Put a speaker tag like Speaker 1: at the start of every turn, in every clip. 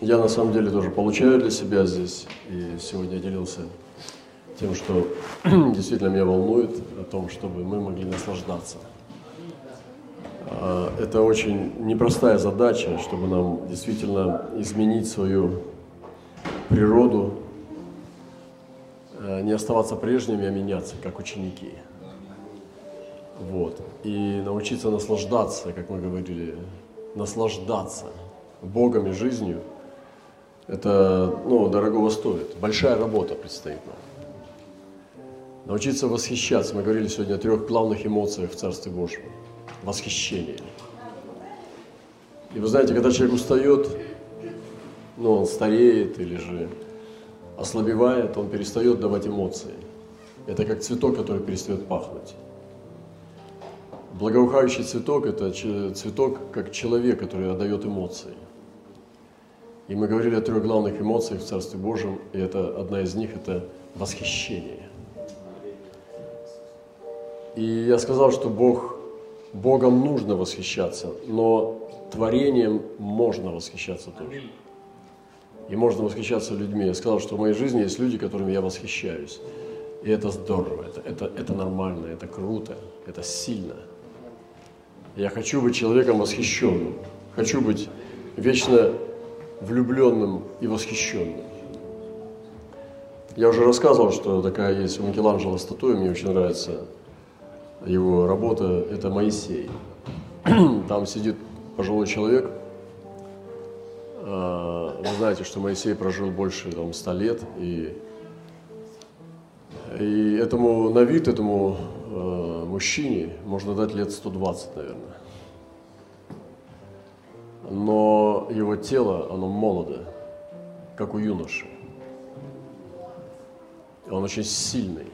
Speaker 1: Я на самом деле тоже получаю для себя здесь, и сегодня делился тем, что действительно меня волнует, о том, чтобы мы могли наслаждаться. А, это очень непростая задача, чтобы нам действительно изменить свою природу, а, не оставаться прежними, а меняться, как ученики. Вот. И научиться наслаждаться, как мы говорили, наслаждаться Богом и жизнью, это ну, дорогого стоит. Большая работа предстоит нам. Научиться восхищаться. Мы говорили сегодня о трех главных эмоциях в Царстве Божьем. Восхищение. И вы знаете, когда человек устает, ну, он стареет или же ослабевает, он перестает давать эмоции. Это как цветок, который перестает пахнуть. Благоухающий цветок – это цветок, как человек, который отдает эмоции. И мы говорили о трех главных эмоциях в Царстве Божьем, и это одна из них – это восхищение. И я сказал, что Бог, Богом нужно восхищаться, но творением можно восхищаться тоже. И можно восхищаться людьми. Я сказал, что в моей жизни есть люди, которыми я восхищаюсь. И это здорово, это, это, это нормально, это круто, это сильно – я хочу быть человеком восхищенным. Хочу быть вечно влюбленным и восхищенным. Я уже рассказывал, что такая есть у Микеланджело статуя, мне очень нравится его работа, это Моисей. Там сидит пожилой человек. А, вы знаете, что Моисей прожил больше там, 100 лет, и, и этому на вид, этому э, мужчине можно дать лет 120, наверное. Но его тело, оно молодо, как у юноши. Он очень сильный.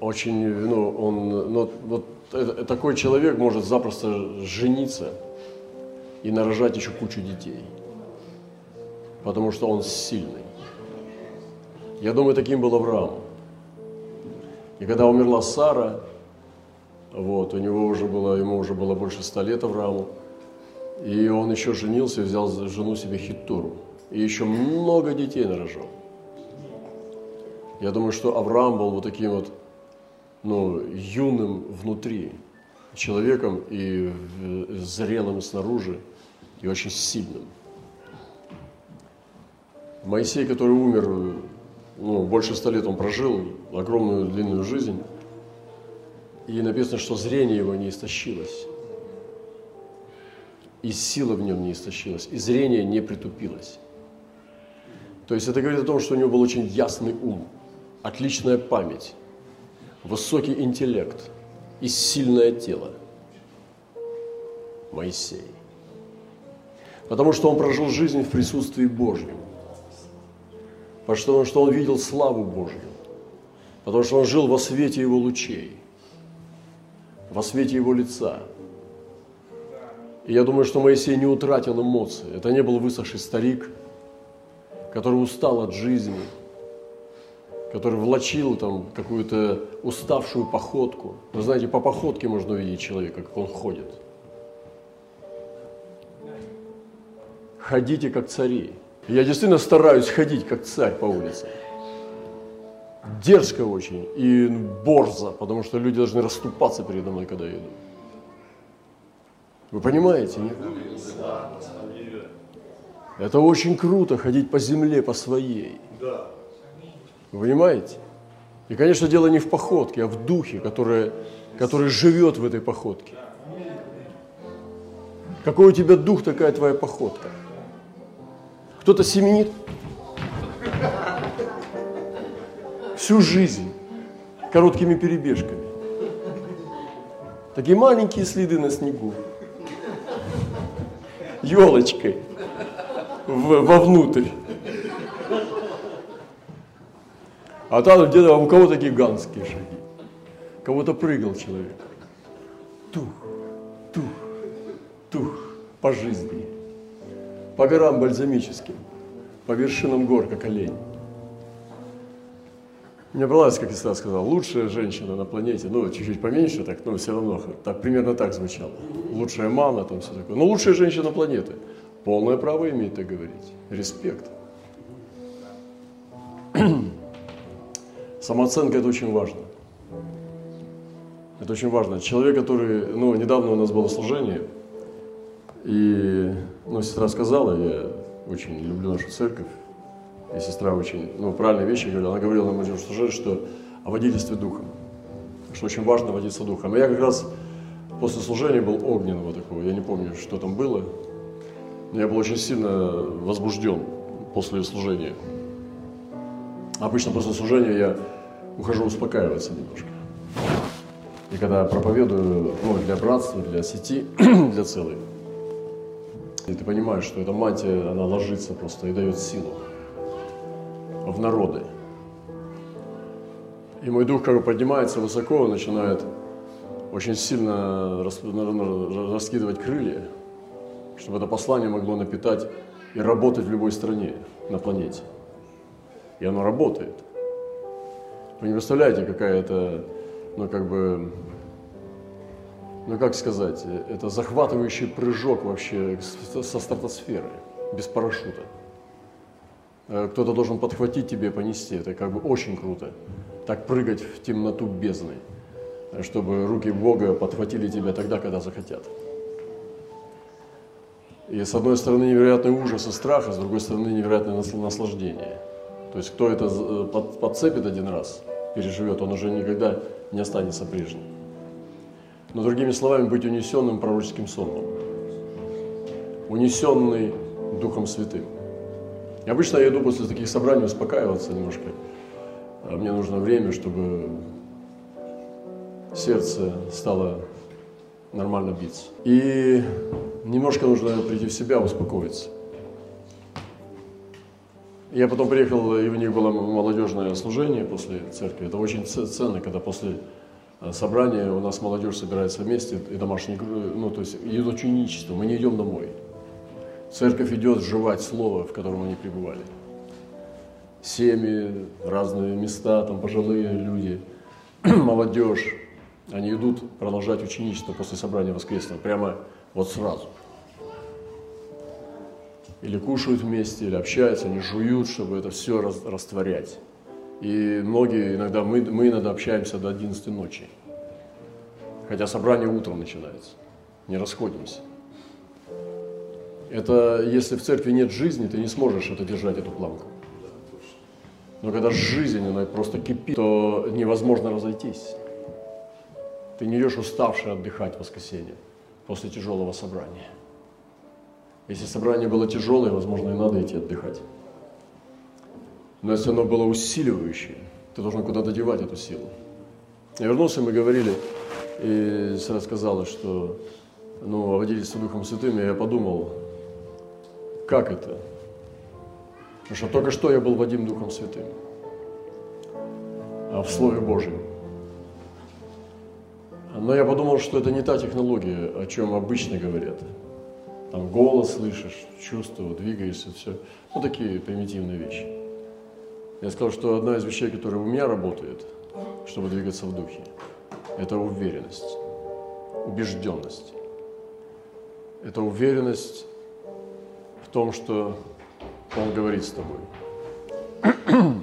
Speaker 1: Очень, ну, он, ну, вот это, такой человек может запросто жениться и нарожать еще кучу детей. Потому что он сильный. Я думаю, таким был Авраам. И когда умерла Сара, вот, у него уже было, ему уже было больше ста лет Аврааму, и он еще женился взял жену себе Хиттуру. И еще много детей нарожал. Я думаю, что Авраам был вот таким вот, ну, юным внутри, человеком и зрелым снаружи, и очень сильным. Моисей, который умер ну, больше ста лет он прожил, огромную длинную жизнь. И написано, что зрение его не истощилось. И сила в нем не истощилась, и зрение не притупилось. То есть это говорит о том, что у него был очень ясный ум, отличная память, высокий интеллект и сильное тело. Моисей. Потому что он прожил жизнь в присутствии Божьем – потому что он видел славу Божью, потому что он жил во свете его лучей, во свете его лица. И я думаю, что Моисей не утратил эмоции. Это не был высохший старик, который устал от жизни, который влачил там какую-то уставшую походку. Вы знаете, по походке можно увидеть человека, как он ходит. Ходите, как цари. Я действительно стараюсь ходить как царь по улице. Дерзко очень и борзо, потому что люди должны расступаться передо мной, когда я иду. Вы понимаете, нет? Это очень круто ходить по земле, по своей. Вы понимаете? И, конечно, дело не в походке, а в духе, который, который живет в этой походке. Какой у тебя дух, такая твоя походка. Кто-то семенит всю жизнь короткими перебежками. Такие маленькие следы на снегу. Елочкой в, вовнутрь. А там где-то у кого-то гигантские шаги. Кого-то прыгал человек. Тух, тух, тух по жизни по горам бальзамическим, по вершинам гор, как олень. Мне понравилось, как Исра сказал, лучшая женщина на планете, ну, чуть-чуть поменьше так, но все равно, так, примерно так звучало. Лучшая мама, там все такое. Но лучшая женщина планеты. Полное право имеет так говорить. Респект. Самооценка – это очень важно. Это очень важно. Человек, который, ну, недавно у нас было служение, и, ну, сестра сказала, я очень люблю нашу церковь, и сестра очень, ну, правильные вещи говорила. Она говорила нам служение, что о водительстве духом, что очень важно водиться духом. И я как раз после служения был огненного такого, я не помню, что там было, но я был очень сильно возбужден после служения. Обычно после служения я ухожу успокаиваться немножко. И когда проповедую ну, для братства, для сети, для целой, и ты понимаешь, что эта мантия, она ложится просто и дает силу в народы. И мой дух как бы поднимается высоко, начинает очень сильно раскидывать крылья, чтобы это послание могло напитать и работать в любой стране на планете. И оно работает. Вы не представляете, какая это, ну как бы, ну как сказать, это захватывающий прыжок вообще со стратосферы, без парашюта. Э, кто-то должен подхватить тебе понести, это как бы очень круто. Так прыгать в темноту бездны, чтобы руки Бога подхватили тебя тогда, когда захотят. И с одной стороны невероятный ужас и страх, а с другой стороны невероятное наслаждение – то есть кто это э, подцепит один раз, переживет, он уже никогда не останется прежним. Но другими словами, быть унесенным пророческим сонмом. Унесенный Духом Святым. Обычно я иду после таких собраний успокаиваться немножко. А мне нужно время, чтобы сердце стало нормально биться. И немножко нужно прийти в себя, успокоиться. Я потом приехал, и у них было молодежное служение после церкви. Это очень ценно, когда после э, собрания у нас молодежь собирается вместе, и домашние, ну, то есть идет ученичество, мы не идем домой. Церковь идет жевать слово, в котором они пребывали. Семьи, разные места, там пожилые люди, молодежь, они идут продолжать ученичество после собрания воскресного, прямо вот сразу – или кушают вместе, или общаются, они жуют, чтобы это все растворять. И многие иногда, мы, мы иногда общаемся до 11 ночи. Хотя собрание утром начинается. Не расходимся. Это если в церкви нет жизни, ты не сможешь это держать, эту планку. Но когда жизнь, она просто кипит, то невозможно разойтись. Ты не идешь уставший отдыхать в воскресенье после тяжелого собрания. Если собрание было тяжелое, возможно, и надо идти отдыхать. Но если оно было усиливающее, ты должен куда-то девать эту силу. Я вернулся, мы говорили, и Сара сказала, что ну, о водительстве Духом Святым, и я подумал, как это? Потому что только что я был Вадим Духом Святым, а в Слове Божьем. Но я подумал, что это не та технология, о чем обычно говорят там голос слышишь, чувство, двигаешься, все. Ну, такие примитивные вещи. Я сказал, что одна из вещей, которая у меня работает, чтобы двигаться в духе, это уверенность, убежденность. Это уверенность том, что Он говорит с тобой.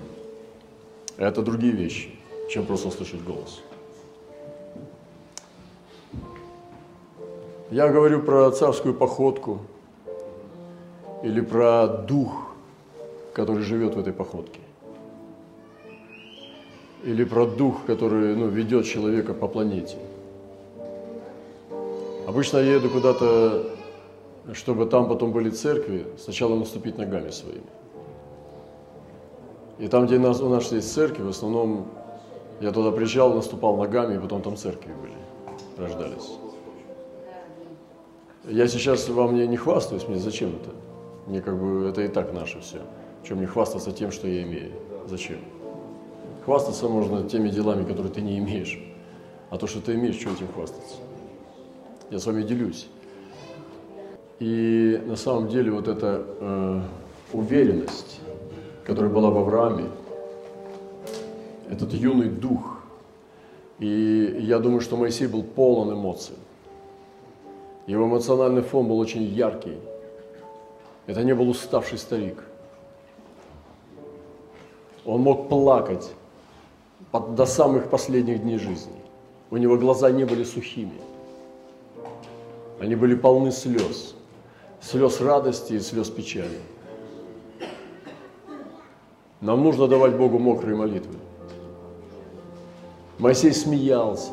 Speaker 1: Это другие вещи, чем просто услышать голос. Я говорю про царскую походку или про дух, который живет в этой походке. Или про дух, который ну, ведет человека по планете. Обычно я еду куда-то, чтобы там потом были церкви, сначала наступить ногами своими. И там, где у нас, у нас есть церкви, в основном я туда приезжал, наступал ногами, и потом там церкви были, рождались. Я сейчас вам не, не хвастаюсь, мне зачем это? Мне как бы это и так наше все. Чем мне хвастаться тем, что я имею? Зачем? Хвастаться можно теми делами, которые ты не имеешь. А то, что ты имеешь, что этим хвастаться? Я с вами делюсь. И на самом деле вот эта э, уверенность, которая была в Аврааме, этот юный дух, и я думаю, что Моисей был полон эмоций. Его эмоциональный фон был очень яркий. Это не был уставший старик. Он мог плакать до самых последних дней жизни. У него глаза не были сухими. Они были полны слез. Слез радости и слез печали. Нам нужно давать Богу мокрые молитвы. Моисей смеялся.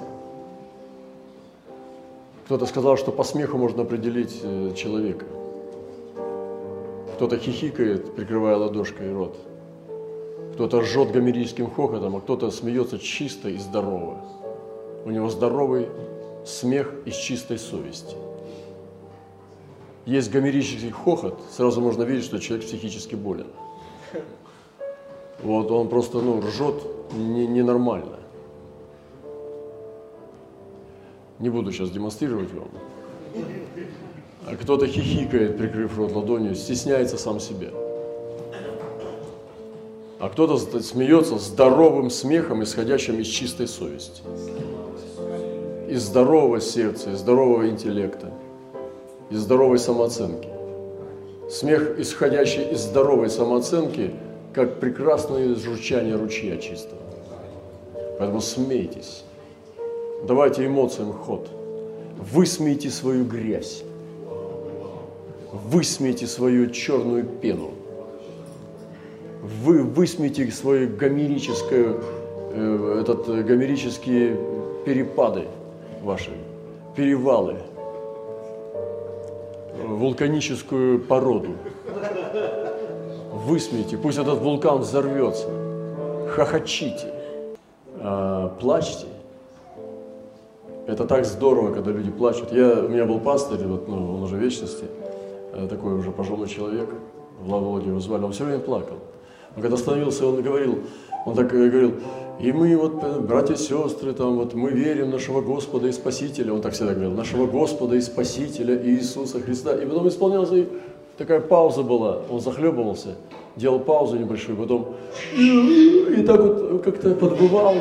Speaker 1: Кто-то сказал, что по смеху можно определить э, человека. Кто-то хихикает, прикрывая ладошкой рот. Кто-то ржет гомерическим хохотом, а кто-то смеется чисто и здорово. У него здоровый смех из чистой совести. Есть гомерический хохот, сразу можно видеть, что человек психически болен. Вот он просто ну, ржет ненормально. Не буду сейчас демонстрировать вам. А кто-то хихикает, прикрыв рот ладонью, стесняется сам себя. А кто-то смеется здоровым смехом, исходящим из чистой совести. Из здорового сердца, из здорового интеллекта, из здоровой самооценки. Смех, исходящий из здоровой самооценки – как прекрасное журчание ручья чистого. Поэтому смейтесь. Давайте эмоциям ход. Высмейте свою грязь. Высмейте свою черную пену. Вы высмейте свои гомерическое, э, этот, э, гомерические перепады ваши, перевалы, вулканическую породу высмейте, пусть этот вулкан взорвется, хохочите, а, плачьте. Это так здорово, когда люди плачут. Я, у меня был пастырь, вот, ну, он уже в вечности, э, такой уже пожилой человек, Володя его звали, он все время плакал. Он когда становился, он говорил, он так говорил, и мы вот, э, братья и сестры, там, вот, мы верим нашего Господа и Спасителя, он так всегда говорил, нашего Господа и Спасителя Иисуса Христа. И потом исполнялся такая пауза была, он захлебывался, делал паузу небольшую, потом и, и так вот как-то подбывал.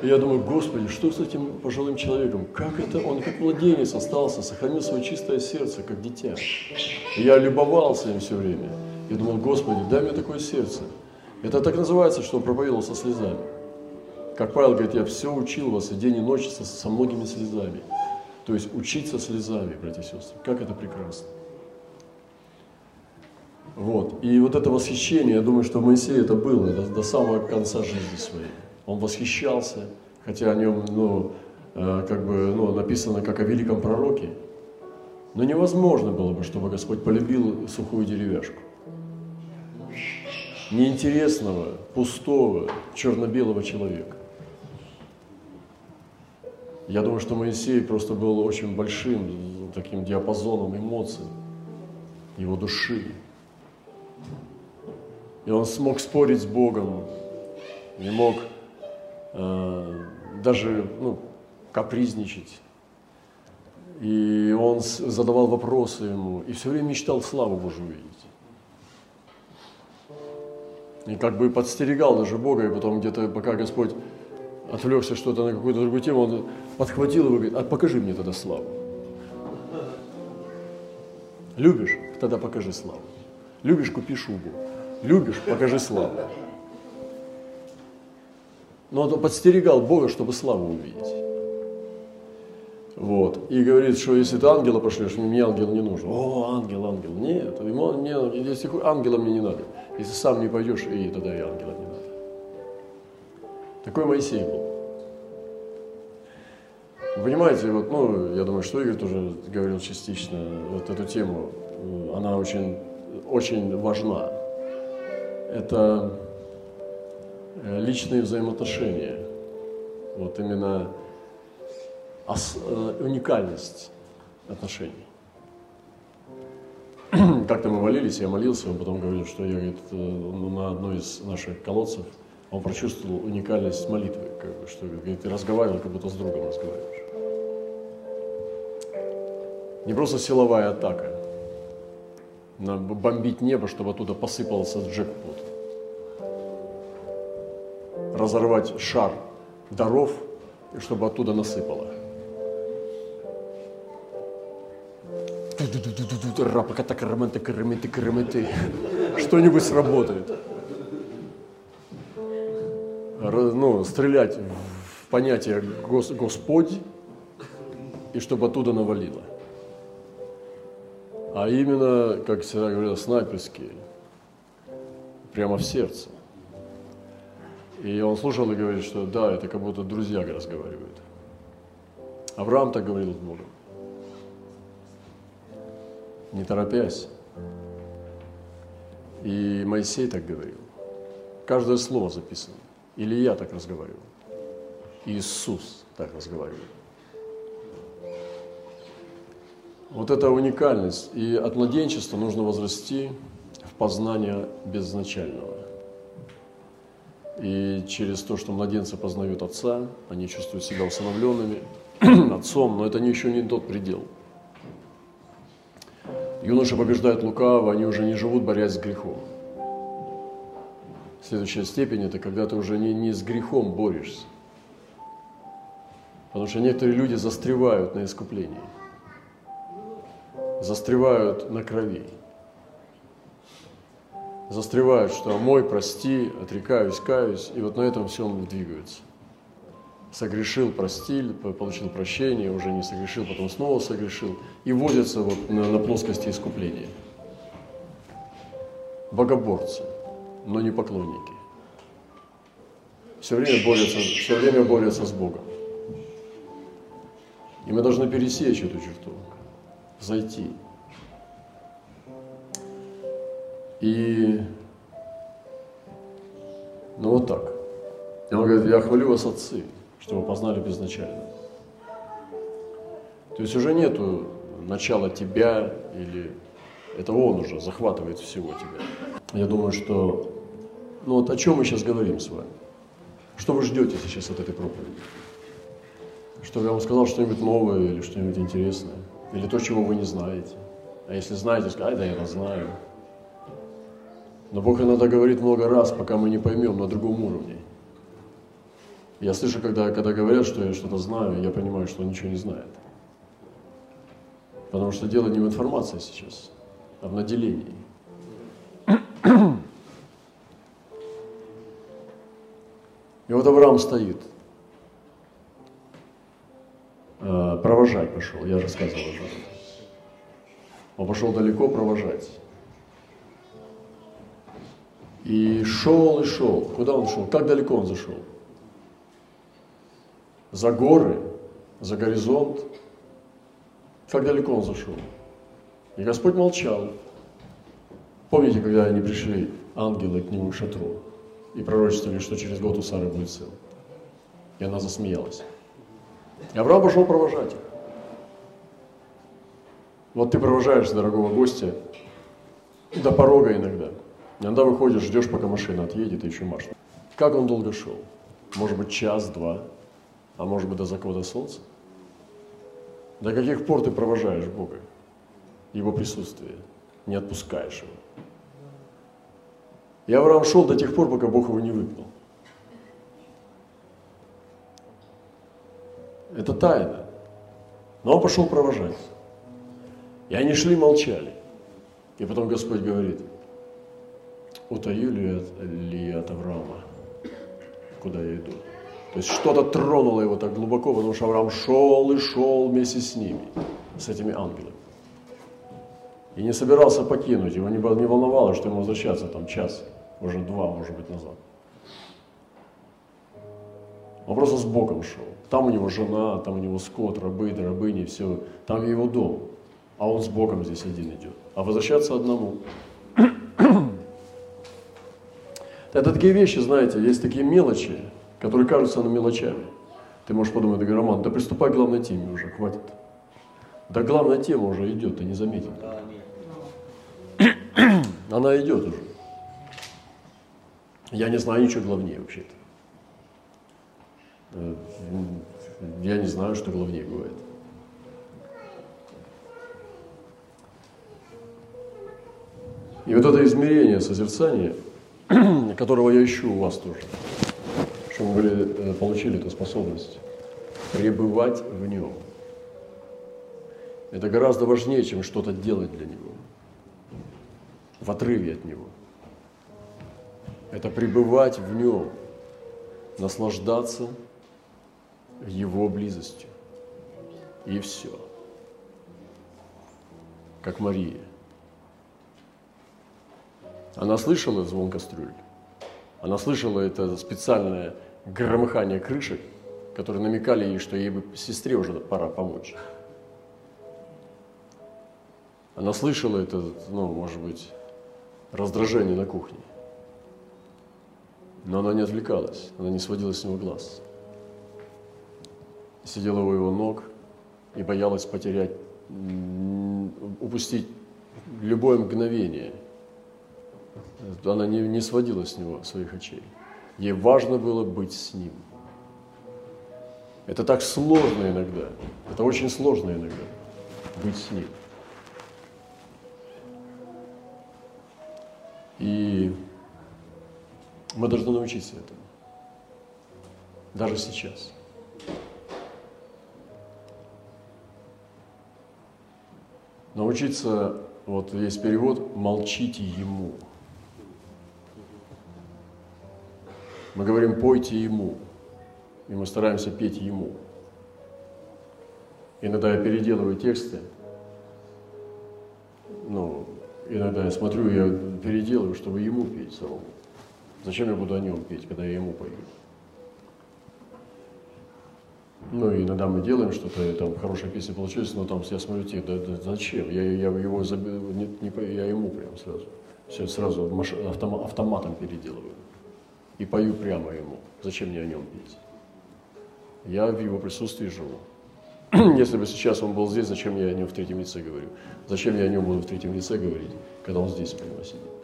Speaker 1: И я думаю, Господи, что с этим пожилым человеком? Как это он, как младенец остался, сохранил свое чистое сердце, как дитя. И я любовался им все время. Я думал, Господи, дай мне такое сердце. Это так называется, что он проповедовал со слезами. Как Павел говорит, я все учил вас и день и ночь со, со многими слезами. То есть учиться слезами, братья и сестры. Как это прекрасно. Вот. И вот это восхищение, я думаю, что Моисей это было до, до самого конца жизни своей. Он восхищался, хотя о нем ну, э, как бы, ну, написано как о великом пророке. Но невозможно было бы, чтобы Господь полюбил сухую деревяшку. Неинтересного, пустого, черно-белого человека. Я думаю, что Моисей просто был очень большим таким диапазоном эмоций, его души, и он смог спорить с Богом, не мог э, даже ну, капризничать. И он задавал вопросы ему, и все время мечтал славу Божию увидеть. И как бы подстерегал даже Бога, и потом где-то, пока Господь отвлекся что-то на какую-то другую тему, он подхватил его и говорит, а покажи мне тогда славу. Любишь? Тогда покажи славу. Любишь, купи шубу. Любишь, покажи славу. Но он подстерегал Бога, чтобы славу увидеть. Вот. И говорит, что если ты ангела пошлешь, мне ангел не нужен. О, ангел, ангел. Нет, ему не, если ангела мне не надо. Если сам не пойдешь, и тогда и ангела не Такой Моисей был. Вы понимаете, вот, ну, я думаю, что Игорь тоже говорил частично, вот эту тему, она очень, очень важна это э, личные взаимоотношения. Вот именно э, уникальность отношений. Как-то мы молились, я молился, он потом говорил, что я говорит, э, на одной из наших колодцев он прочувствовал уникальность молитвы, как бы, что ты разговаривал, как будто с другом разговариваешь. Не просто силовая атака, бомбить небо, чтобы оттуда посыпался джекпот. Разорвать шар даров, и чтобы оттуда насыпало. Что-нибудь сработает. Стрелять в понятие Гос, Господь, и чтобы оттуда навалило. А именно, как всегда говорил, снайперские, прямо в сердце. И он слушал и говорит, что да, это как будто друзья разговаривают. Авраам так говорил с Богом. Не торопясь. И Моисей так говорил. Каждое слово записано. Или я так разговаривал. Иисус так разговаривал. Вот эта уникальность. И от младенчества нужно возрасти в познание безначального. И через то, что младенцы познают Отца, они чувствуют себя усыновленными Отцом, но это еще не тот предел. Юноши побеждают лукаво, они уже не живут, борясь с грехом. Следующая степень – это когда ты уже не, не с грехом борешься. Потому что некоторые люди застревают на искуплении, застревают на крови застревают, что мой, прости, отрекаюсь, каюсь, и вот на этом всем двигаются. Согрешил, простил, получил прощение, уже не согрешил, потом снова согрешил, и возятся вот на, на плоскости искупления. Богоборцы, но не поклонники. Все время борются, все время борются с Богом. И мы должны пересечь эту черту, зайти. И, ну вот так. И он говорит, я хвалю вас, отцы, что вы познали безначально. То есть уже нету начала тебя или это он уже захватывает всего тебя. Я думаю, что, ну вот о чем мы сейчас говорим с вами? Что вы ждете сейчас от этой проповеди? Чтобы я вам сказал что-нибудь новое или что-нибудь интересное? Или то, чего вы не знаете? А если знаете, скажите, да я это знаю. Но Бог иногда говорит много раз, пока мы не поймем на другом уровне. Я слышу, когда, когда говорят, что я что-то знаю, я понимаю, что он ничего не знает. Потому что дело не в информации сейчас, а в наделении. И вот Авраам стоит. Э, провожать пошел, я рассказывал уже. Он пошел далеко провожать. И шел и шел. Куда он шел? Как далеко он зашел? За горы, за горизонт. Как далеко он зашел? И Господь молчал. Помните, когда они пришли, ангелы к нему к шатру, и пророчествовали, что через год у Сары будет сын? И она засмеялась. И Авраам пошел провожать их. Вот ты провожаешь дорогого гостя до порога иногда – Иногда выходишь, ждешь, пока машина отъедет, и еще машет. Как он долго шел? Может быть, час-два, а может быть, до заката солнца? До каких пор ты провожаешь Бога, Его присутствие, не отпускаешь Его? И Авраам шел до тех пор, пока Бог его не выгнал. Это тайна. Но он пошел провожать. И они шли, молчали. И потом Господь говорит – утаю ли, ли от Авраама, куда я иду. То есть что-то тронуло его так глубоко, потому что Авраам шел и шел вместе с ними, с этими ангелами. И не собирался покинуть, его не, не волновало, что ему возвращаться там час, уже два, может быть, назад. Он просто с Богом шел. Там у него жена, там у него скот, рабы, рабыни, все. Там его дом. А он с Богом здесь один идет. А возвращаться одному. Это такие вещи, знаете, есть такие мелочи, которые кажутся нам мелочами. Ты можешь подумать, да, Роман, да приступай к главной теме уже, хватит. Да главная тема уже идет, ты не заметил. Она идет уже. Я не знаю ничего главнее вообще-то. Э, я не знаю, что главнее бывает. И вот это измерение созерцания – которого я ищу у вас тоже, чтобы вы э, получили эту способность пребывать в нем. Это гораздо важнее, чем что-то делать для него. в отрыве от Него. Это пребывать в Нем, наслаждаться Его близостью. И все. Как Мария. Она слышала звон кастрюль. Она слышала это специальное громыхание крышек, которые намекали ей, что ей бы сестре уже пора помочь. Она слышала это, ну, может быть, раздражение на кухне. Но она не отвлекалась, она не сводила с него глаз. Сидела у его ног и боялась потерять, упустить любое мгновение. Она не, не сводила с него своих очей. Ей важно было быть с ним. Это так сложно иногда. Это очень сложно иногда быть с ним. Мы должны научиться этому. Даже сейчас. Научиться, вот есть перевод, молчите ему. Мы говорим, пойте ему, и мы стараемся петь ему. Иногда я переделываю тексты, ну, иногда я смотрю, я переделываю, чтобы ему петь самому. Зачем я буду о нем петь, когда я ему пою? Ну, и иногда мы делаем что-то, там хорошая песня получилась, но там я смотрю, типа, да, да зачем? Я, я его забил, не, не, я ему прям сразу. Все сразу автомат, автоматом переделываю. И пою прямо ему. Зачем мне о нем петь? Я в его присутствии живу. Если бы сейчас он был здесь, зачем я о нем в третьем лице говорю? Зачем я о нем буду в третьем лице говорить, когда он здесь прямо сидит?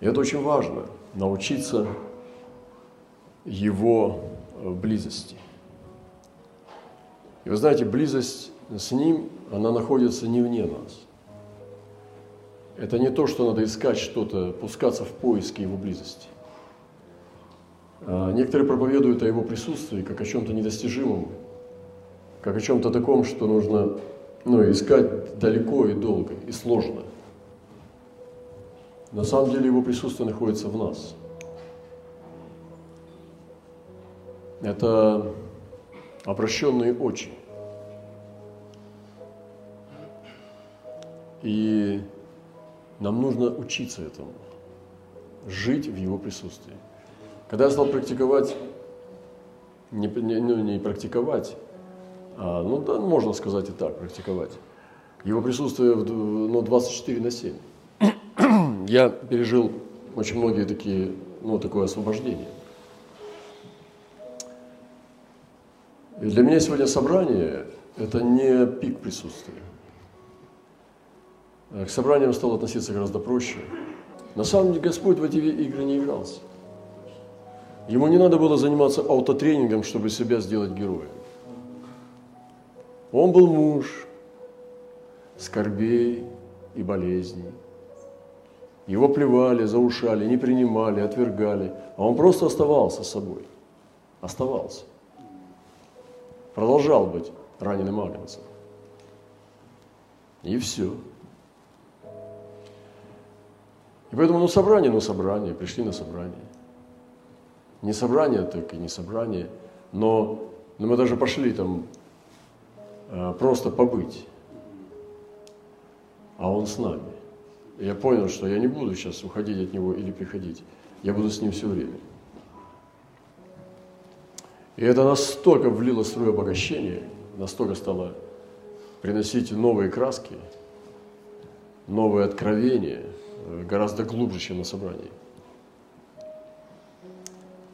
Speaker 1: И это очень важно, научиться его э, близости. И вы знаете, близость с ним, она находится не вне нас. Это не то, что надо искать что-то, пускаться в поиски его близости. А, некоторые проповедуют о его присутствии как о чем-то недостижимом, как о чем-то таком, что нужно ну, искать далеко и долго, и сложно. На самом деле его присутствие находится в нас. Это обращенные очи. И нам нужно учиться этому, жить в его присутствии. Когда я стал практиковать, не, не, ну, не практиковать, а, ну да, можно сказать и так, практиковать, его присутствие в, ну, 24 на 7, я пережил очень многие такие, ну, такое освобождение. И для меня сегодня собрание – это не пик присутствия. К собраниям стал относиться гораздо проще. На самом деле Господь в эти игры не игрался. Ему не надо было заниматься аутотренингом, чтобы себя сделать героем. Он был муж скорбей и болезней. Его плевали, заушали, не принимали, отвергали. А он просто оставался собой. Оставался. Продолжал быть раненым агнцем. И все. И поэтому, ну, собрание, ну, собрание, пришли на собрание. Не собрание, так и не собрание, но, но мы даже пошли там э, просто побыть, а он с нами. Я понял, что я не буду сейчас уходить от него или приходить, я буду с ним все время. И это настолько влило свое обогащение, настолько стало приносить новые краски, новые откровения – гораздо глубже, чем на собрании.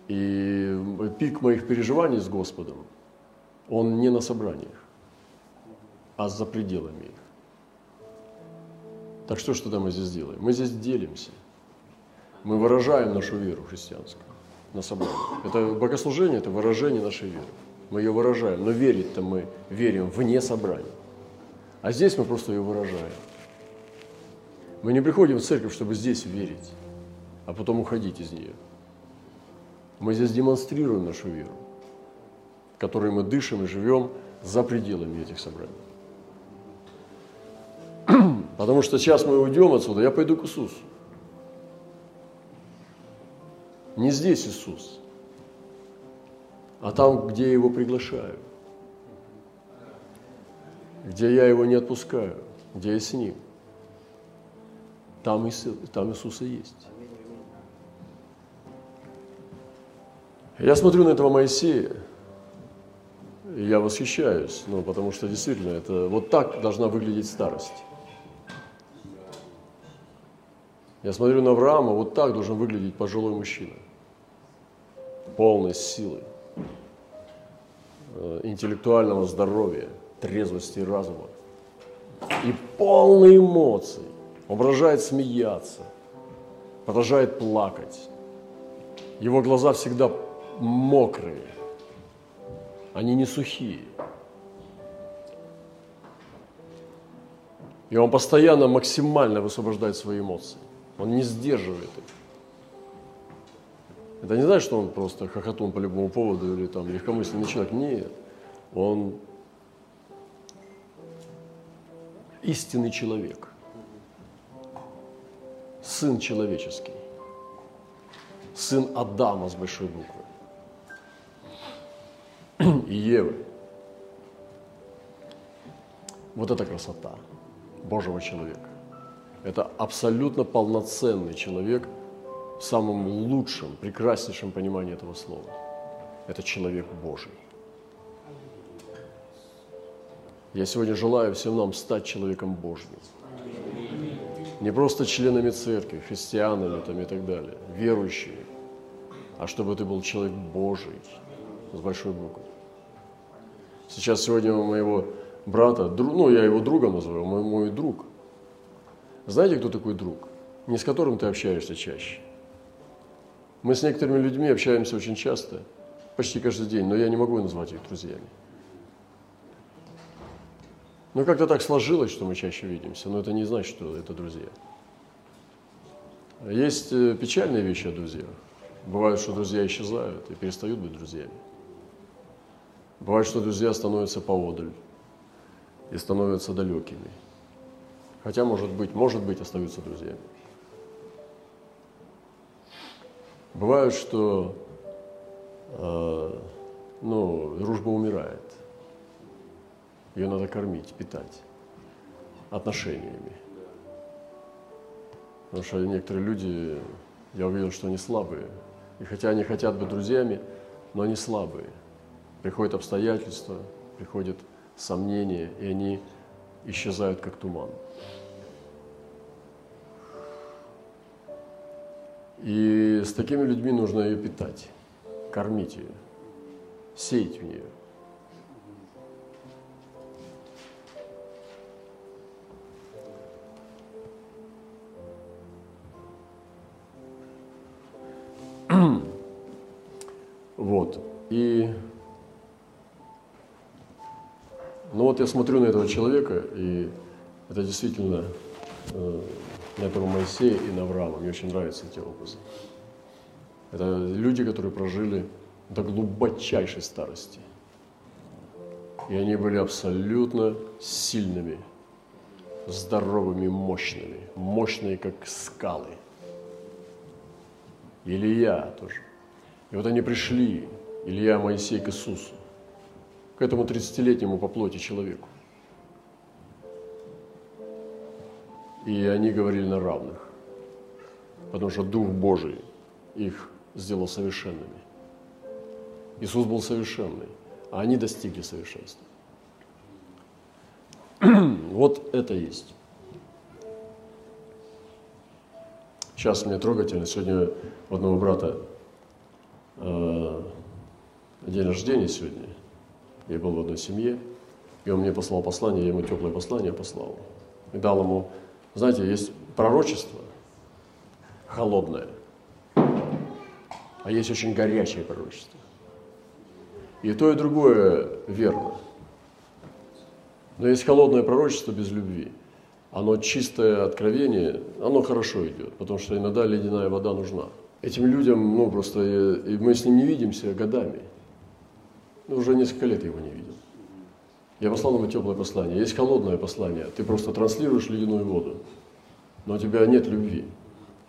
Speaker 1: И пик моих переживаний с Господом, он не на собраниях, а за пределами их. Так что ж тогда мы здесь делаем? Мы здесь делимся. Мы выражаем нашу веру христианскую на собрании. Это богослужение, это выражение нашей веры. Мы ее выражаем, но верить-то мы верим вне собрания. А здесь мы просто ее выражаем. Мы не приходим в церковь, чтобы здесь верить, а потом уходить из нее. Мы здесь демонстрируем нашу веру, которой мы дышим и живем за пределами этих собраний. Потому что сейчас мы уйдем отсюда, я пойду к Иисусу. Не здесь Иисус, а там, где я его приглашаю, где я его не отпускаю, где я с ним. Там, Иисус, там Иисуса есть. Я смотрю на этого Моисея, и я восхищаюсь, ну, потому что действительно это вот так должна выглядеть старость. Я смотрю на Авраама, вот так должен выглядеть пожилой мужчина. Полной силы, э, интеллектуального здоровья, трезвости разума. И полной эмоций. Он продолжает смеяться, продолжает плакать. Его глаза всегда мокрые, они не сухие. И он постоянно максимально высвобождает свои эмоции. Он не сдерживает их. Это не значит, что он просто хохотун по любому поводу или там легкомысленный человек. Нет. Он истинный человек. Сын человеческий. Сын Адама с большой буквы. И Евы. Вот это красота Божьего человека. Это абсолютно полноценный человек в самом лучшем, прекраснейшем понимании этого слова. Это человек Божий. Я сегодня желаю всем нам стать человеком Божьим. Не просто членами церкви, христианами там и так далее, верующими, а чтобы ты был человек Божий с большой буквы. Сейчас сегодня у моего брата, ну я его другом называю, мой, мой друг – знаете, кто такой друг? Не с которым ты общаешься чаще. Мы с некоторыми людьми общаемся очень часто, почти каждый день, но я не могу назвать их друзьями. Но как-то так сложилось, что мы чаще видимся, но это не значит, что это друзья. Есть э, печальные вещи о друзьях. Бывает, что друзья исчезают и перестают быть друзьями. Бывает, что друзья становятся поодаль и становятся далекими. Хотя, может быть, может быть, остаются друзьями. Бывает, что э, ну, дружба умирает. Ее надо кормить, питать отношениями. Потому что некоторые люди, я увидел, что они слабые. И хотя они хотят быть друзьями, но они слабые. Приходят обстоятельства, приходят сомнения, и они исчезают как туман. И с такими людьми нужно ее питать, кормить ее, сеять в нее. Я смотрю на этого человека, и это действительно э, на этого Моисея и на Авраама. Мне очень нравятся эти образы. Это люди, которые прожили до глубочайшей старости. И они были абсолютно сильными, здоровыми, мощными, мощные, как скалы. Илья тоже. И вот они пришли, Илья, Моисей, к Иисусу, к этому 30-летнему по плоти человеку. И они говорили на равных, потому что Дух Божий их сделал совершенными. Иисус был совершенный, а они достигли совершенства. вот это есть. Сейчас мне трогательно. Сегодня у одного брата э, день рождения сегодня. Я был в одной семье, и он мне послал послание, я ему теплое послание послал. И дал ему знаете, есть пророчество холодное, а есть очень горячее пророчество. И то, и другое верно. Но есть холодное пророчество без любви. Оно чистое откровение, оно хорошо идет, потому что иногда ледяная вода нужна. Этим людям, ну просто, и мы с ним не видимся годами. Ну, уже несколько лет его не видел. Я послал ему теплое послание. Есть холодное послание. Ты просто транслируешь ледяную воду. Но у тебя нет любви.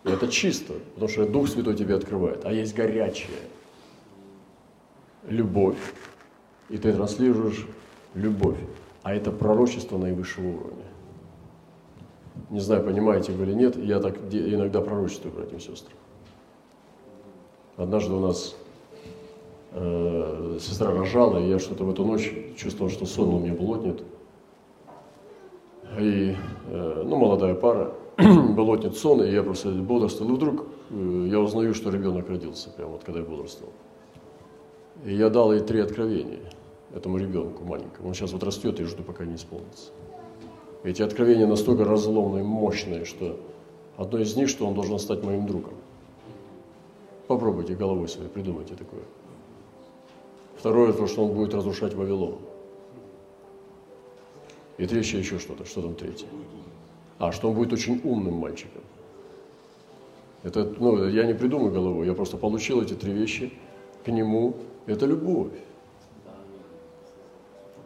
Speaker 1: И это чисто, потому что Дух Святой тебе открывает. А есть горячее. Любовь. И ты транслируешь любовь. А это пророчество наивысшего уровня. Не знаю, понимаете вы или нет, я так иногда пророчествую, братьям и сестрам. Однажды у нас э, сестра рожала, и я что-то в эту ночь чувствовал, что сон у меня блотнет. И, э, ну, молодая пара, болотнит сон, и я просто бодрствовал. И вдруг э, я узнаю, что ребенок родился, прямо вот когда я бодрствовал. И я дал ей три откровения этому ребенку маленькому. Он сейчас вот растет, и жду, пока не исполнится. Эти откровения настолько разломные, мощные, что одно из них, что он должен стать моим другом. Попробуйте головой своей, придумайте такое. Второе, то, что он будет разрушать Вавилон. И третье еще что-то. Что там третье? А, что он будет очень умным мальчиком. Это, ну, я не придумаю головой, я просто получил эти три вещи к нему. Это любовь.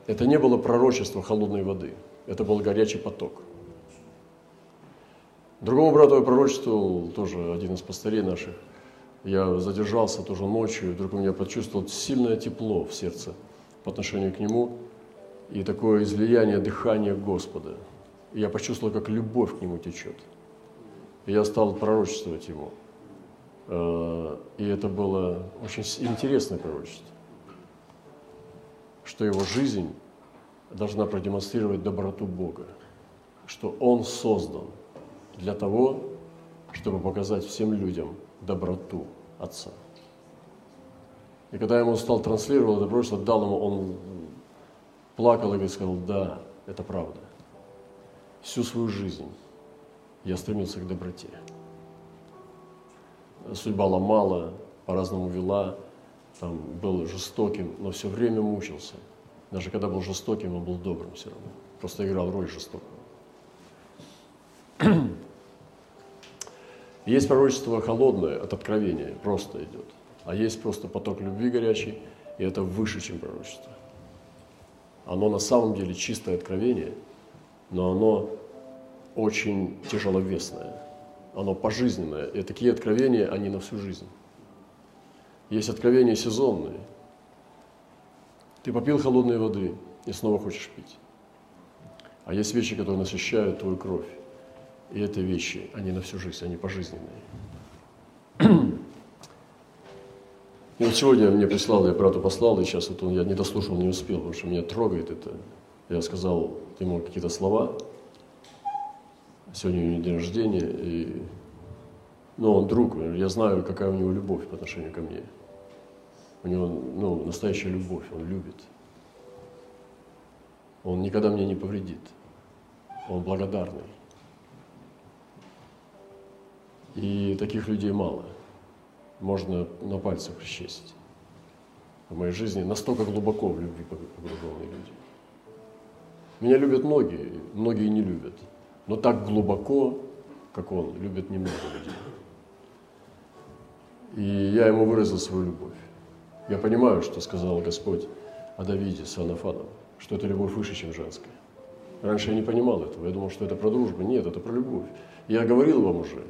Speaker 1: Это не было пророчество холодной воды. Это был горячий поток. Другому брату я пророчествовал, тоже один из пастырей наших. Я задержался тоже ночью, и вдруг у меня почувствовал сильное тепло в сердце по отношению к нему и такое излияние дыхания Господа – и я почувствовал, как любовь к нему течет. И я стал пророчествовать ему. Э, и это было очень интересное пророчество, что его жизнь должна продемонстрировать доброту Бога, что он создан для того, чтобы показать всем людям доброту Отца. И когда ему стал транслировать это пророчество, дал ему, он плакал и сказал, да, это правда всю свою жизнь я стремился к доброте. Судьба ломала, по-разному вела, там, был жестоким, но все время мучился. Даже когда был жестоким, он был добрым все равно. Просто играл роль жестокого. Есть пророчество холодное от откровения, просто идет. А есть просто поток любви горячий, и это выше, чем пророчество. Оно на самом деле чистое откровение – но оно очень тяжеловесное, оно пожизненное. И такие откровения, они на всю жизнь. Есть откровения сезонные. Ты попил холодной воды и снова хочешь пить. А есть вещи, которые насыщают твою кровь. И это вещи, они на всю жизнь, они пожизненные. И вот сегодня мне прислал, я брату послал, и сейчас вот он, я не дослушал, не успел, потому что меня трогает это. Я сказал ему какие-то слова. Сегодня у него день рождения, и... но он друг, я знаю, какая у него любовь по отношению ко мне. У него ну, настоящая любовь, он любит. Он никогда мне не повредит. Он благодарный. И таких людей мало. Можно на пальцах счесть. В моей жизни настолько глубоко в любви погруженные люди. Меня любят многие, многие не любят. Но так глубоко, как он, любит немного людей. И я ему выразил свою любовь. Я понимаю, что сказал Господь о Давиде с Анафаном, что это любовь выше, чем женская. Раньше я не понимал этого. Я думал, что это про дружбу. Нет, это про любовь. Я говорил вам уже,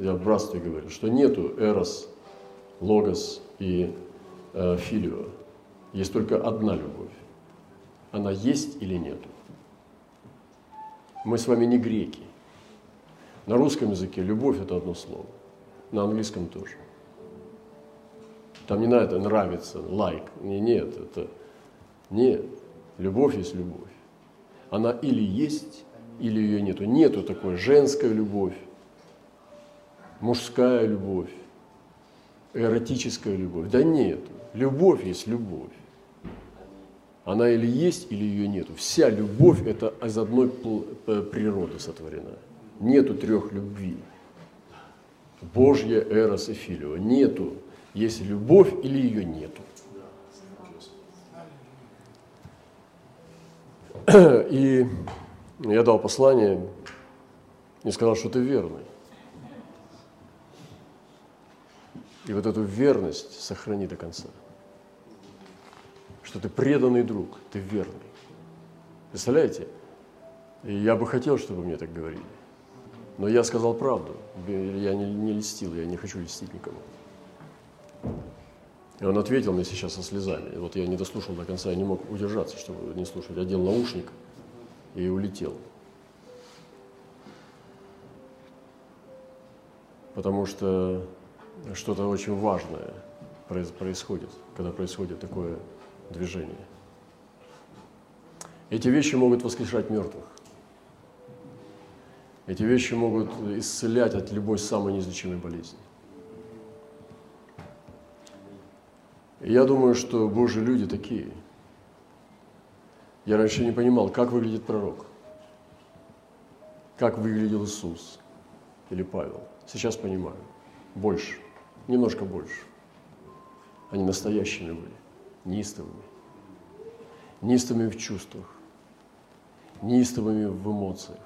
Speaker 1: я в братстве говорил, что нету эрос, логос и э, филио. Есть только одна любовь. Она есть или нету. Мы с вами не греки. На русском языке любовь – это одно слово. На английском тоже. Там не надо нравится, лайк. Like. Нет, это нет. Любовь есть любовь. Она или есть, или ее нету. Нету такой женская любовь, мужская любовь, эротическая любовь. Да нет. Любовь есть любовь. Она или есть, или ее нету. Вся любовь – это из одной природы сотворена. Нету трех любви. Божья, Эрос и Филио. Нету. Есть любовь или ее нету. И я дал послание и сказал, что ты верный. И вот эту верность сохрани до конца что ты преданный друг, ты верный. Представляете? И я бы хотел, чтобы мне так говорили. Но я сказал правду. Я не, не листил, я не хочу листить никому. И он ответил мне сейчас со слезами. вот я не дослушал до конца, я не мог удержаться, чтобы не слушать. Одел наушник и улетел. Потому что что-то очень важное происходит, когда происходит такое движение. Эти вещи могут воскрешать мертвых. Эти вещи могут исцелять от любой самой неизлечимой болезни. И я думаю, что Божьи люди такие. Я раньше не понимал, как выглядит пророк, как выглядел Иисус или Павел. Сейчас понимаю. Больше, немножко больше. Они настоящими были, неистовыми. Неистовыми в чувствах, неистовыми в эмоциях.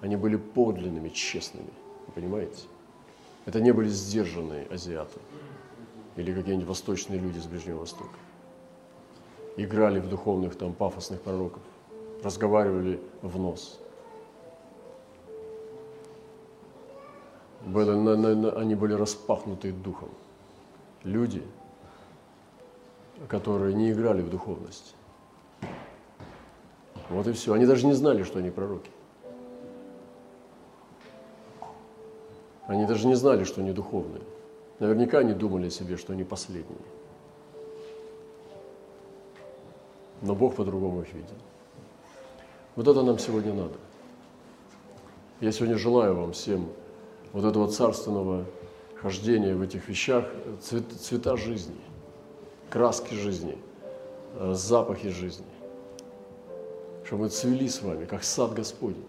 Speaker 1: Они были подлинными, честными. Вы понимаете? Это не были сдержанные азиаты или какие-нибудь восточные люди с Ближнего Востока. Играли в духовных там пафосных пророков, разговаривали в нос. Были, на, на, на, они были распахнуты духом. Люди, которые не играли в духовность. Вот и все. Они даже не знали, что они пророки. Они даже не знали, что они духовные. Наверняка они думали о себе, что они последние. Но Бог по-другому их видел. Вот это нам сегодня надо. Я сегодня желаю вам всем вот этого царственного хождения в этих вещах, цвет, цвета жизни, краски жизни, э, запахи жизни, чтобы мы цвели с вами, как сад Господень.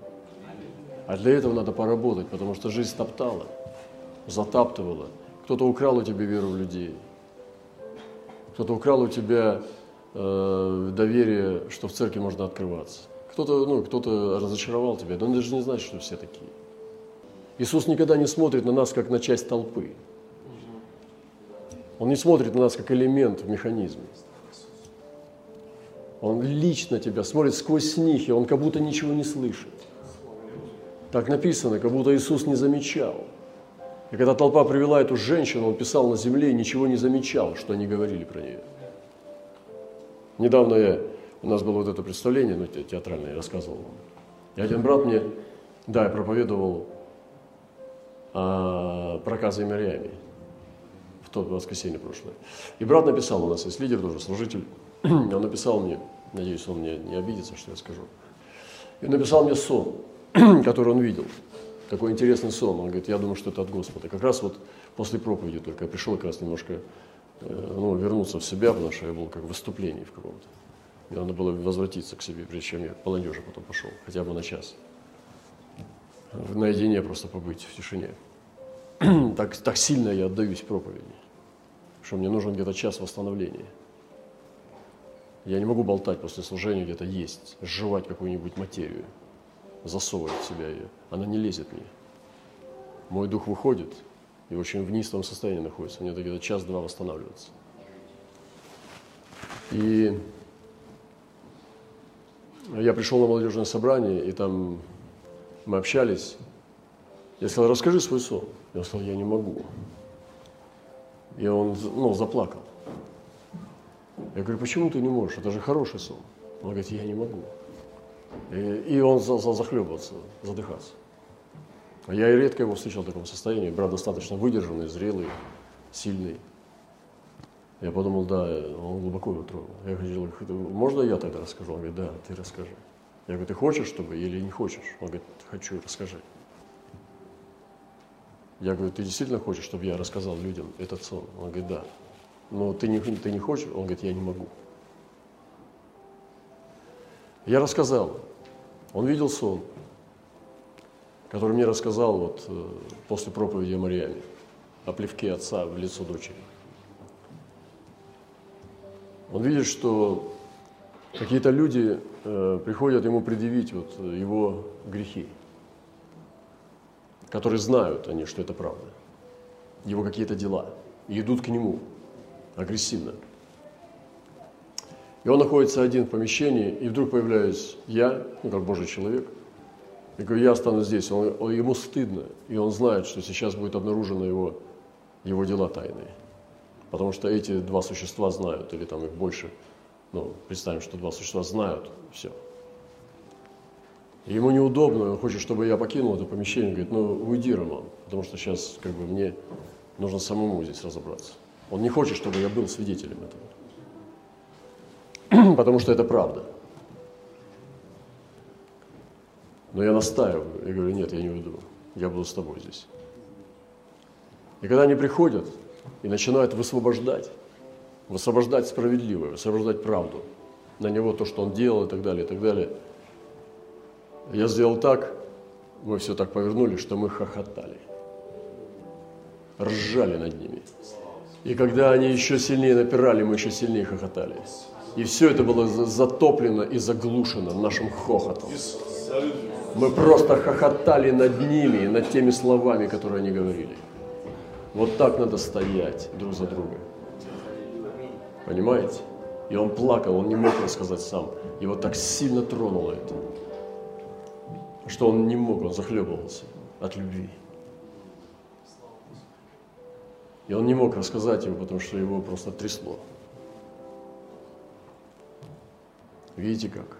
Speaker 1: А для этого надо поработать, потому что жизнь топтала, затаптывала. Кто-то украл у тебя веру в людей. Кто-то украл у тебя э, доверие, что в церкви можно открываться. Кто-то ну, кто разочаровал тебя, но он даже не знает, что все такие. Иисус никогда не смотрит на нас, как на часть толпы. Он не смотрит на нас, как элемент в механизме. Он лично тебя смотрит сквозь них, он как будто ничего не слышит. Так написано, как будто Иисус не замечал. И когда толпа привела эту женщину, он писал на земле и ничего не замечал, что они говорили про нее. Недавно я, у нас было вот это представление, ну, театральное, я рассказывал вам. И один брат мне, да, я проповедовал о проказе и Мирьяме в то воскресенье прошлое. И брат написал, у нас есть лидер тоже, служитель, он написал мне, надеюсь, он мне не обидится, что я скажу, и написал мне сон – который он видел. Такой интересный сон. Он говорит, я думаю, что это от Господа. Как раз вот после проповеди только я пришел как раз немножко э, ну, вернуться в себя, потому что я был как в выступлении в каком-то. Мне надо было возвратиться к себе, прежде чем я по молодежи потом пошел, хотя бы на час. Наедине просто побыть в тишине. так, так сильно я отдаюсь проповеди, что мне нужен где-то час восстановления. Я не могу болтать после служения где-то есть, сживать какую-нибудь материю засовывать в себя ее, она не лезет мне. Мой дух выходит и очень в низком состоянии находится. Мне где-то час-два восстанавливаться. И я пришел на молодежное собрание, и там мы общались. Я сказал, расскажи свой сон. Я сказал, я не могу. И он ну, заплакал. Я говорю, почему ты не можешь? Это же хороший сон. Он говорит, я не могу. И, он захлебывался, задыхаться. Я и редко его встречал в таком состоянии. Брат достаточно выдержанный, зрелый, сильный. Я подумал, да, он глубоко его тронул. Я говорю, можно я тогда расскажу? Он говорит, да, ты расскажи. Я говорю, ты хочешь, чтобы или не хочешь? Он говорит, хочу, расскажи. Я говорю, ты действительно хочешь, чтобы я рассказал людям этот сон? Он говорит, да. Но ты не, ты не хочешь? Он говорит, я не могу. Я рассказал. Он видел сон, который мне рассказал вот э, после проповеди о Мариаме, о плевке отца в лицо дочери. Он видит, что какие-то люди э, приходят ему предъявить вот его грехи, которые знают они, что это правда, его какие-то дела, и идут к нему агрессивно. И он находится один в помещении, и вдруг появляюсь я, ну, как Божий человек, и говорю, я останусь здесь. Он, он, ему стыдно, и он знает, что сейчас будет обнаружено его, его дела тайные. Потому что эти два существа знают, или там их больше, ну, представим, что два существа знают все. Ему неудобно, он хочет, чтобы я покинул это помещение, говорит, ну уйди, Роман, потому что сейчас как бы мне нужно самому здесь разобраться. Он не хочет, чтобы я был свидетелем этого. Потому что это правда. Но я настаиваю и говорю, нет, я не уйду, я буду с тобой здесь. И когда они приходят и начинают высвобождать, высвобождать справедливое, высвобождать правду на него, то, что он делал и так далее, и так далее, я сделал так, мы все так повернули, что мы хохотали, ржали над ними. И когда они еще сильнее напирали, мы еще сильнее хохотали. И все это было затоплено и заглушено нашим хохотом. Мы просто хохотали над ними, над теми словами, которые они говорили. Вот так надо стоять друг за друга. Понимаете? И он плакал, он не мог рассказать сам. Его так сильно тронуло это, что он не мог, он захлебывался от любви. И он не мог рассказать его, потому что его просто трясло. Видите как?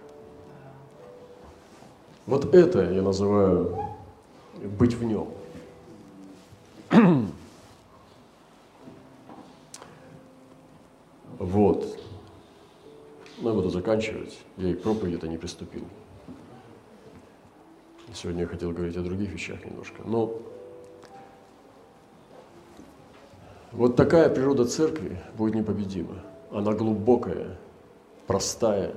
Speaker 1: Вот это я называю быть в нем. Вот. Ну, я буду заканчивать. Я и к проповеди-то не приступил. Сегодня я хотел говорить о других вещах немножко. Но вот такая природа церкви будет непобедима. Она глубокая, простая,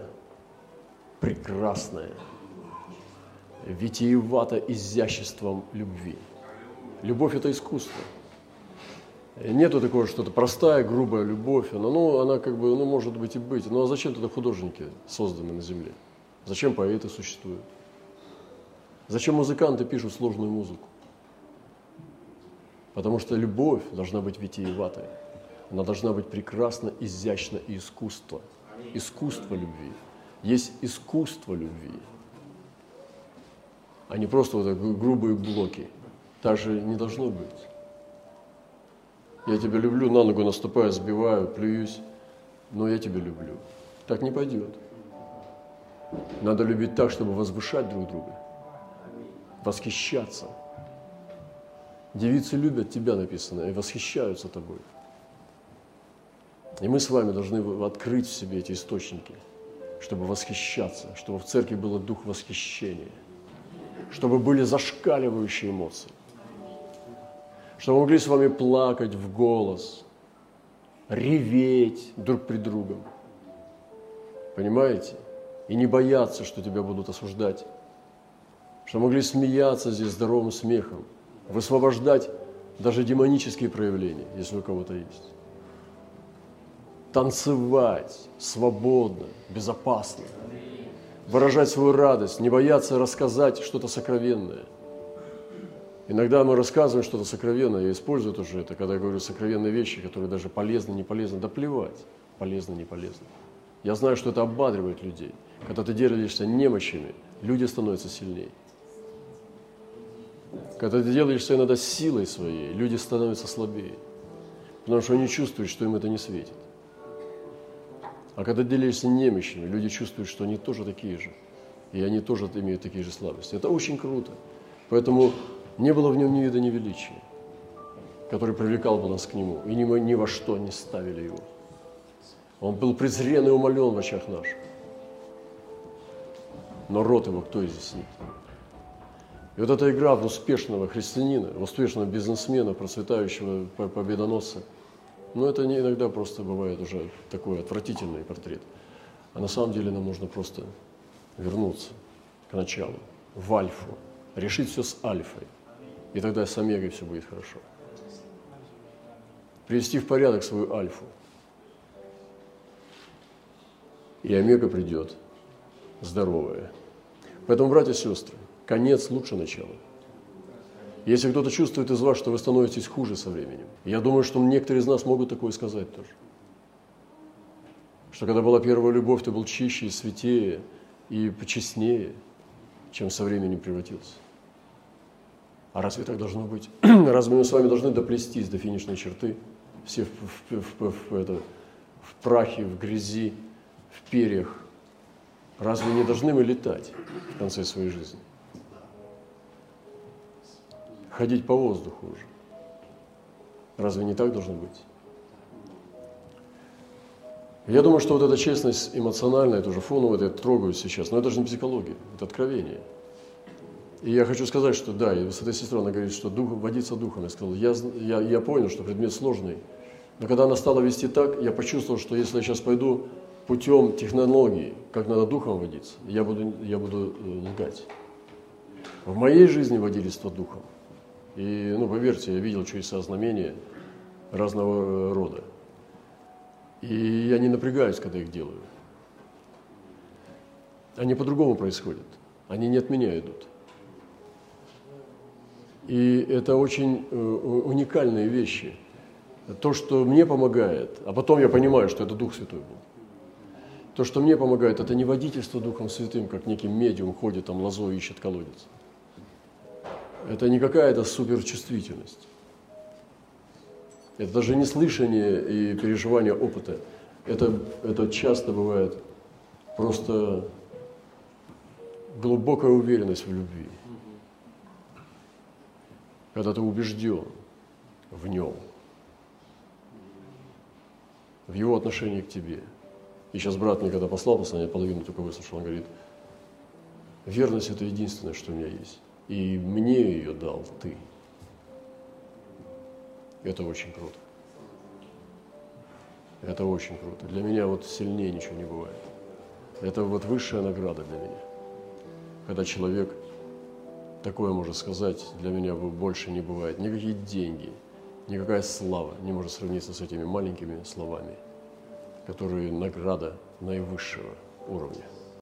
Speaker 1: прекрасная – витиевато изяществом любви. Любовь – это искусство. Нету такого что-то простая, грубая любовь. Она, ну, она как бы, ну, может быть и быть. Ну, а зачем тогда художники созданы на земле? Зачем поэты существуют? Зачем музыканты пишут сложную музыку? Потому что любовь должна быть витиеватой. Она должна быть прекрасна, изящна и искусство. Искусство любви. Есть искусство любви а не просто вот так грубые блоки. Так не должно быть. Я тебя люблю, на ногу наступаю, сбиваю, плююсь, но я тебя люблю. Так не пойдет. Надо любить так, чтобы возвышать друг друга, восхищаться. Девицы любят тебя, написано, и восхищаются тобой. И мы с вами должны открыть в себе эти источники, чтобы восхищаться, чтобы в церкви был дух восхищения – чтобы были зашкаливающие эмоции, чтобы мы могли с вами плакать в голос, реветь друг при другом. Понимаете? И не бояться, что тебя будут осуждать. Чтобы могли смеяться здесь здоровым смехом, высвобождать даже демонические проявления, если у кого-то есть. Танцевать свободно, безопасно выражать свою радость, не бояться рассказать что-то сокровенное. Иногда мы рассказываем что-то сокровенное, я использую тоже это, когда я говорю сокровенные вещи, которые даже полезны, не полезны, да плевать, полезно, не полезно. Я знаю, что это ободривает людей. Когда ты делаешься немощами, люди становятся сильнее. Когда ты делаешься иногда силой своей, люди становятся слабее. Потому что они чувствуют, что им это не светит. А когда делишься немощами, люди чувствуют, что они тоже такие же. И они тоже имеют такие же слабости. Это очень круто. Поэтому не было в нем ни вида, ни величия, который привлекал бы нас к нему. И ни, ни во что не ставили его. Он был презрен и умолен в очах наших. Но рот его кто нет? И вот эта игра в успешного христианина, в успешного бизнесмена, процветающего победоносца – но это не иногда просто бывает уже такой отвратительный портрет. А на самом деле нам нужно просто вернуться к началу, в альфу, решить все с альфой. И тогда с омегой все будет хорошо. Привести в порядок свою альфу. И омега придет здоровая. Поэтому, братья и сестры, конец лучше начала. Если кто-то чувствует из вас, что вы становитесь хуже со временем, я думаю, что некоторые из нас могут такое сказать тоже. Что когда была первая любовь, ты был чище и святее и почестнее, чем со временем превратился. А разве так должно быть? разве мы с вами должны доплестись до финишной черты? Все в, в, в, в, это, в прахе, в грязи, в перьях. Разве не должны мы летать в конце своей жизни? Ходить по воздуху уже. Разве не так должно быть? Я думаю, что вот эта честность эмоциональная, это уже фоново, это я трогаю сейчас, но это же не психология, это откровение. И я хочу сказать, что да, и с этой сестрой она говорит, что дух, водиться духом. Я сказал, я, я, я понял, что предмет сложный. Но когда она стала вести так, я почувствовал, что если я сейчас пойду путем технологии, как надо духом водиться, я буду, я буду э, лгать. В моей жизни водительство духом. И, ну, поверьте, я видел чудеса знамения разного рода. И я не напрягаюсь, когда их делаю. Они по-другому происходят. Они не от меня идут. И это очень э, уникальные вещи. То, что мне помогает, а потом я понимаю, что это Дух Святой был. То, что мне помогает, это не водительство Духом Святым, как некий медиум ходит, там лозой ищет колодец. Это не какая-то суперчувствительность. Это даже не слышание и переживание опыта. Это, это часто бывает просто глубокая уверенность в любви. Когда ты убежден в нем, в его отношении к тебе. И сейчас брат мне когда послал послание, половину только выслушал, он говорит, верность – это единственное, что у меня есть. И мне ее дал ты – это очень круто. Это очень круто. Для меня вот сильнее ничего не бывает. Это вот высшая награда для меня. Когда человек такое может сказать, для меня больше не бывает. Никакие деньги, никакая слава не может сравниться с этими маленькими словами, которые награда наивысшего уровня.